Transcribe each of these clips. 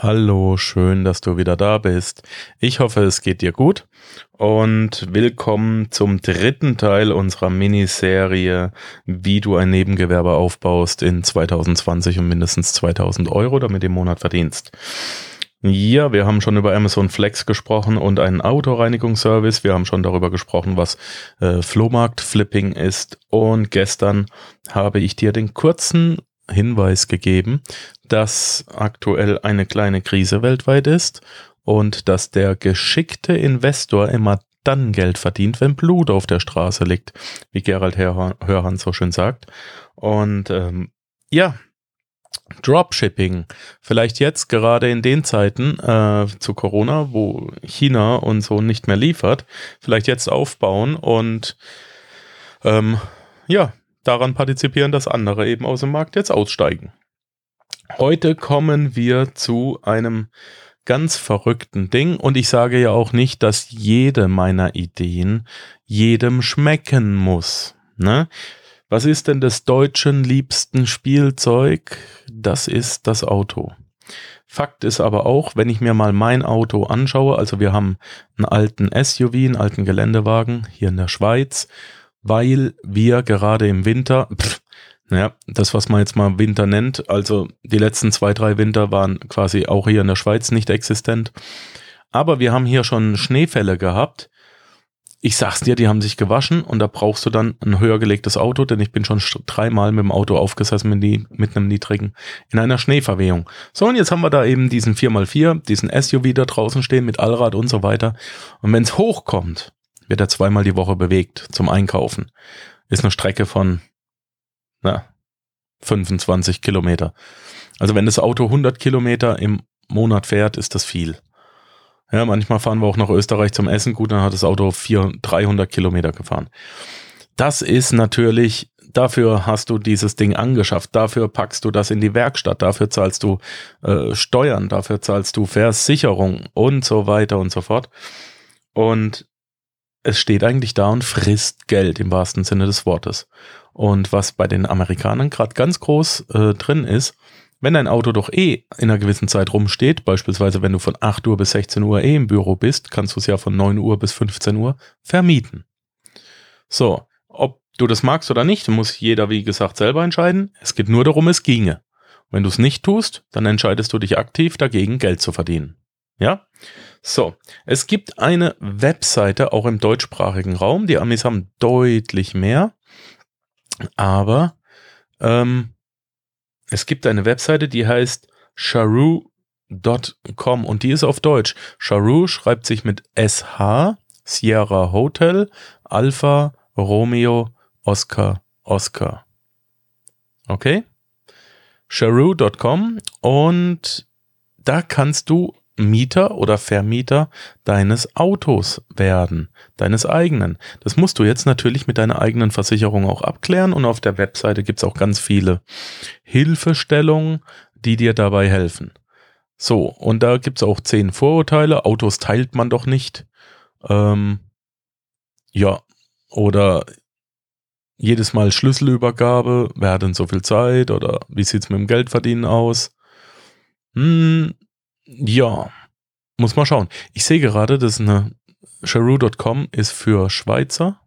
Hallo, schön, dass du wieder da bist. Ich hoffe, es geht dir gut und willkommen zum dritten Teil unserer Miniserie, wie du ein Nebengewerbe aufbaust in 2020 und mindestens 2000 Euro damit im Monat verdienst. Ja, wir haben schon über Amazon Flex gesprochen und einen Autoreinigungsservice. Wir haben schon darüber gesprochen, was äh, Flohmarkt-Flipping ist. Und gestern habe ich dir den kurzen Hinweis gegeben, dass aktuell eine kleine Krise weltweit ist und dass der geschickte Investor immer dann Geld verdient, wenn Blut auf der Straße liegt, wie Gerald Hörhan so schön sagt. Und ähm, ja, Dropshipping, vielleicht jetzt gerade in den Zeiten äh, zu Corona, wo China und so nicht mehr liefert, vielleicht jetzt aufbauen und ähm, ja, daran partizipieren, dass andere eben aus dem Markt jetzt aussteigen. Heute kommen wir zu einem ganz verrückten Ding und ich sage ja auch nicht, dass jede meiner Ideen jedem schmecken muss. Ne? Was ist denn des Deutschen liebsten Spielzeug? Das ist das Auto. Fakt ist aber auch, wenn ich mir mal mein Auto anschaue, also wir haben einen alten SUV, einen alten Geländewagen hier in der Schweiz, weil wir gerade im Winter, pff, naja, das, was man jetzt mal Winter nennt, also die letzten zwei, drei Winter waren quasi auch hier in der Schweiz nicht existent. Aber wir haben hier schon Schneefälle gehabt. Ich sag's dir, die haben sich gewaschen und da brauchst du dann ein höher gelegtes Auto, denn ich bin schon dreimal mit dem Auto aufgesessen mit, die, mit einem niedrigen, in einer Schneeverwehung. So, und jetzt haben wir da eben diesen 4x4, diesen SUV da draußen stehen mit Allrad und so weiter. Und wenn's hochkommt, wird er zweimal die Woche bewegt zum Einkaufen. Ist eine Strecke von na, 25 Kilometer. Also wenn das Auto 100 Kilometer im Monat fährt, ist das viel. Ja, manchmal fahren wir auch nach Österreich zum Essen. Gut, dann hat das Auto 400, 300 Kilometer gefahren. Das ist natürlich, dafür hast du dieses Ding angeschafft, dafür packst du das in die Werkstatt, dafür zahlst du äh, Steuern, dafür zahlst du Versicherung und so weiter und so fort. Und es steht eigentlich da und frisst Geld im wahrsten Sinne des Wortes. Und was bei den Amerikanern gerade ganz groß äh, drin ist, wenn dein Auto doch eh in einer gewissen Zeit rumsteht, beispielsweise wenn du von 8 Uhr bis 16 Uhr eh im Büro bist, kannst du es ja von 9 Uhr bis 15 Uhr vermieten. So, ob du das magst oder nicht, muss jeder, wie gesagt, selber entscheiden. Es geht nur darum, es ginge. Wenn du es nicht tust, dann entscheidest du dich aktiv dagegen, Geld zu verdienen. Ja? So, es gibt eine Webseite auch im deutschsprachigen Raum. Die Amis haben deutlich mehr. Aber ähm, es gibt eine Webseite, die heißt charoo.com und die ist auf Deutsch. Charoo schreibt sich mit SH, Sierra Hotel, Alpha, Romeo, Oscar, Oscar. Okay? Charoo.com und da kannst du Mieter oder Vermieter deines Autos werden, deines eigenen. Das musst du jetzt natürlich mit deiner eigenen Versicherung auch abklären und auf der Webseite gibt's auch ganz viele Hilfestellungen, die dir dabei helfen. So, und da gibt's auch zehn Vorurteile. Autos teilt man doch nicht. Ähm, ja, oder jedes Mal Schlüsselübergabe, wer hat denn so viel Zeit oder wie sieht's mit dem Geldverdienen aus? Hm, ja, muss mal schauen. Ich sehe gerade, dass eine Charoo.com ist für Schweizer.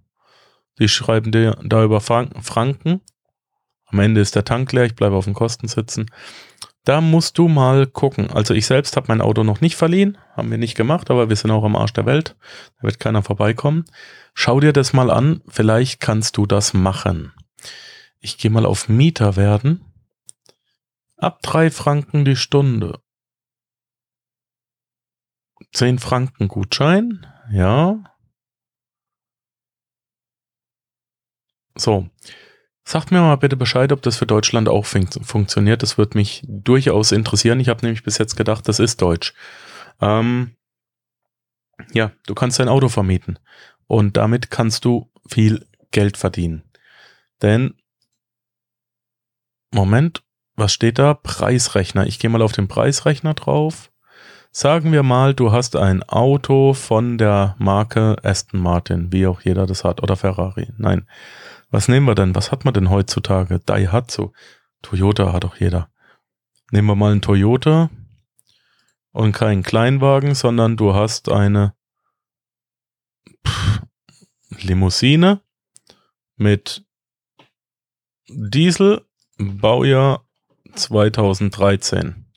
Die schreiben dir da über Franken. Am Ende ist der Tank leer, ich bleibe auf den Kosten sitzen. Da musst du mal gucken. Also ich selbst habe mein Auto noch nicht verliehen, haben wir nicht gemacht, aber wir sind auch am Arsch der Welt. Da wird keiner vorbeikommen. Schau dir das mal an, vielleicht kannst du das machen. Ich gehe mal auf Mieter werden. Ab drei Franken die Stunde. 10 Franken Gutschein, ja. So. Sagt mir mal bitte Bescheid, ob das für Deutschland auch fun funktioniert. Das würde mich durchaus interessieren. Ich habe nämlich bis jetzt gedacht, das ist Deutsch. Ähm, ja, du kannst dein Auto vermieten. Und damit kannst du viel Geld verdienen. Denn, Moment, was steht da? Preisrechner. Ich gehe mal auf den Preisrechner drauf. Sagen wir mal, du hast ein Auto von der Marke Aston Martin, wie auch jeder das hat, oder Ferrari. Nein. Was nehmen wir denn? Was hat man denn heutzutage? Daihatsu. Toyota hat auch jeder. Nehmen wir mal einen Toyota. und keinen Kleinwagen, sondern du hast eine Limousine mit Diesel, Baujahr 2013.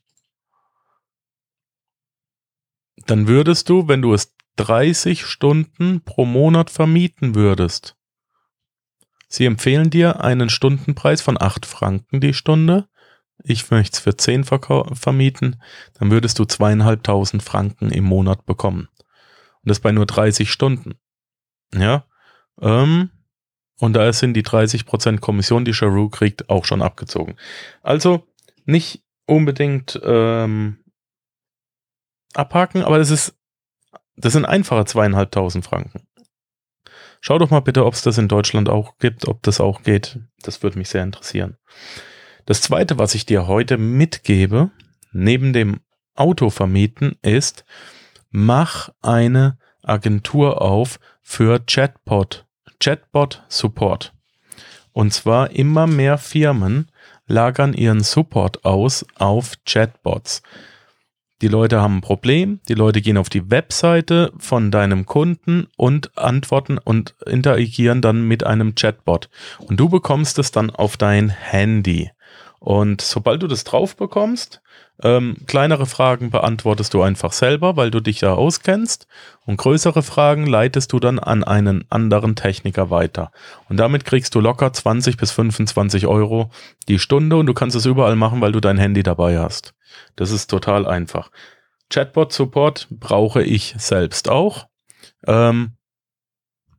Dann würdest du, wenn du es 30 Stunden pro Monat vermieten würdest, sie empfehlen dir einen Stundenpreis von 8 Franken die Stunde. Ich möchte es für 10 vermieten, dann würdest du zweieinhalbtausend Franken im Monat bekommen. Und das bei nur 30 Stunden. Ja. Ähm, und da sind die 30% Kommission, die Charu kriegt, auch schon abgezogen. Also nicht unbedingt ähm, abhaken, aber das ist, das sind einfache zweieinhalbtausend Franken. Schau doch mal bitte, ob es das in Deutschland auch gibt, ob das auch geht. Das würde mich sehr interessieren. Das zweite, was ich dir heute mitgebe, neben dem Auto vermieten, ist, mach eine Agentur auf für Chatbot, Chatbot Support. Und zwar immer mehr Firmen lagern ihren Support aus auf Chatbots. Die Leute haben ein Problem, die Leute gehen auf die Webseite von deinem Kunden und antworten und interagieren dann mit einem Chatbot. Und du bekommst es dann auf dein Handy. Und sobald du das drauf bekommst, ähm, kleinere Fragen beantwortest du einfach selber, weil du dich da auskennst. Und größere Fragen leitest du dann an einen anderen Techniker weiter. Und damit kriegst du locker 20 bis 25 Euro die Stunde und du kannst es überall machen, weil du dein Handy dabei hast. Das ist total einfach. Chatbot-Support brauche ich selbst auch. Ähm,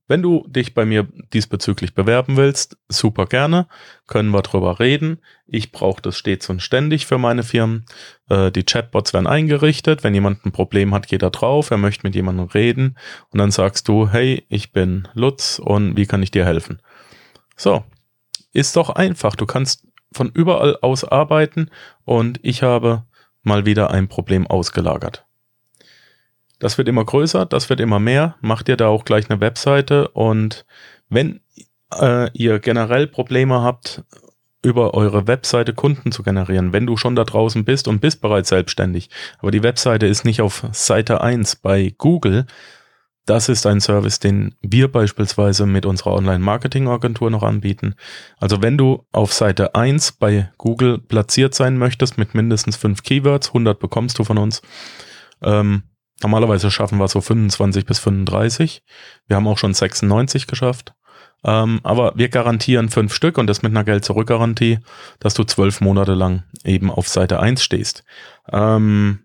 wenn du dich bei mir diesbezüglich bewerben willst, super gerne, können wir drüber reden. Ich brauche das stets und ständig für meine Firmen. Äh, die Chatbots werden eingerichtet. Wenn jemand ein Problem hat, geht er drauf, er möchte mit jemandem reden und dann sagst du, hey, ich bin Lutz und wie kann ich dir helfen? So, ist doch einfach. Du kannst von überall aus arbeiten und ich habe mal wieder ein Problem ausgelagert. Das wird immer größer, das wird immer mehr. Macht ihr da auch gleich eine Webseite und wenn äh, ihr generell Probleme habt, über eure Webseite Kunden zu generieren, wenn du schon da draußen bist und bist bereits selbstständig, aber die Webseite ist nicht auf Seite 1 bei Google, das ist ein Service, den wir beispielsweise mit unserer Online-Marketing-Agentur noch anbieten. Also wenn du auf Seite 1 bei Google platziert sein möchtest mit mindestens 5 Keywords, 100 bekommst du von uns, ähm, Normalerweise schaffen wir so 25 bis 35. Wir haben auch schon 96 geschafft. Ähm, aber wir garantieren fünf Stück und das mit einer Geld-Zurück-Garantie, dass du zwölf Monate lang eben auf Seite 1 stehst. Ähm,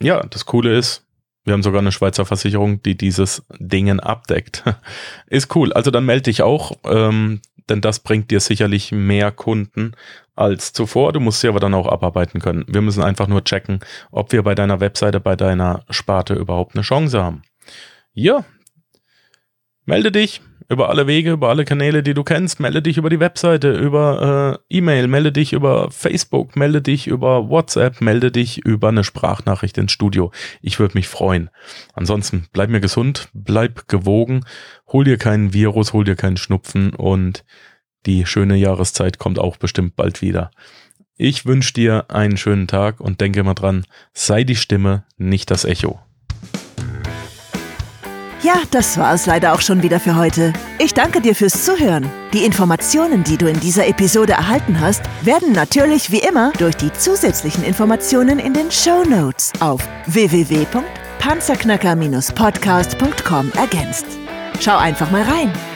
ja, das Coole ist, wir haben sogar eine Schweizer Versicherung, die dieses Dingen abdeckt. ist cool. Also dann melde dich auch, ähm, denn das bringt dir sicherlich mehr Kunden als zuvor. Du musst sie aber dann auch abarbeiten können. Wir müssen einfach nur checken, ob wir bei deiner Webseite, bei deiner Sparte überhaupt eine Chance haben. Ja, melde dich über alle Wege, über alle Kanäle, die du kennst. Melde dich über die Webseite, über äh, E-Mail, melde dich über Facebook, melde dich über WhatsApp, melde dich über eine Sprachnachricht ins Studio. Ich würde mich freuen. Ansonsten bleib mir gesund, bleib gewogen, hol dir keinen Virus, hol dir keinen Schnupfen und die schöne Jahreszeit kommt auch bestimmt bald wieder. Ich wünsche dir einen schönen Tag und denke immer dran, sei die Stimme, nicht das Echo. Ja, das war es leider auch schon wieder für heute. Ich danke dir fürs Zuhören. Die Informationen, die du in dieser Episode erhalten hast, werden natürlich wie immer durch die zusätzlichen Informationen in den Show Notes auf www.panzerknacker-podcast.com ergänzt. Schau einfach mal rein.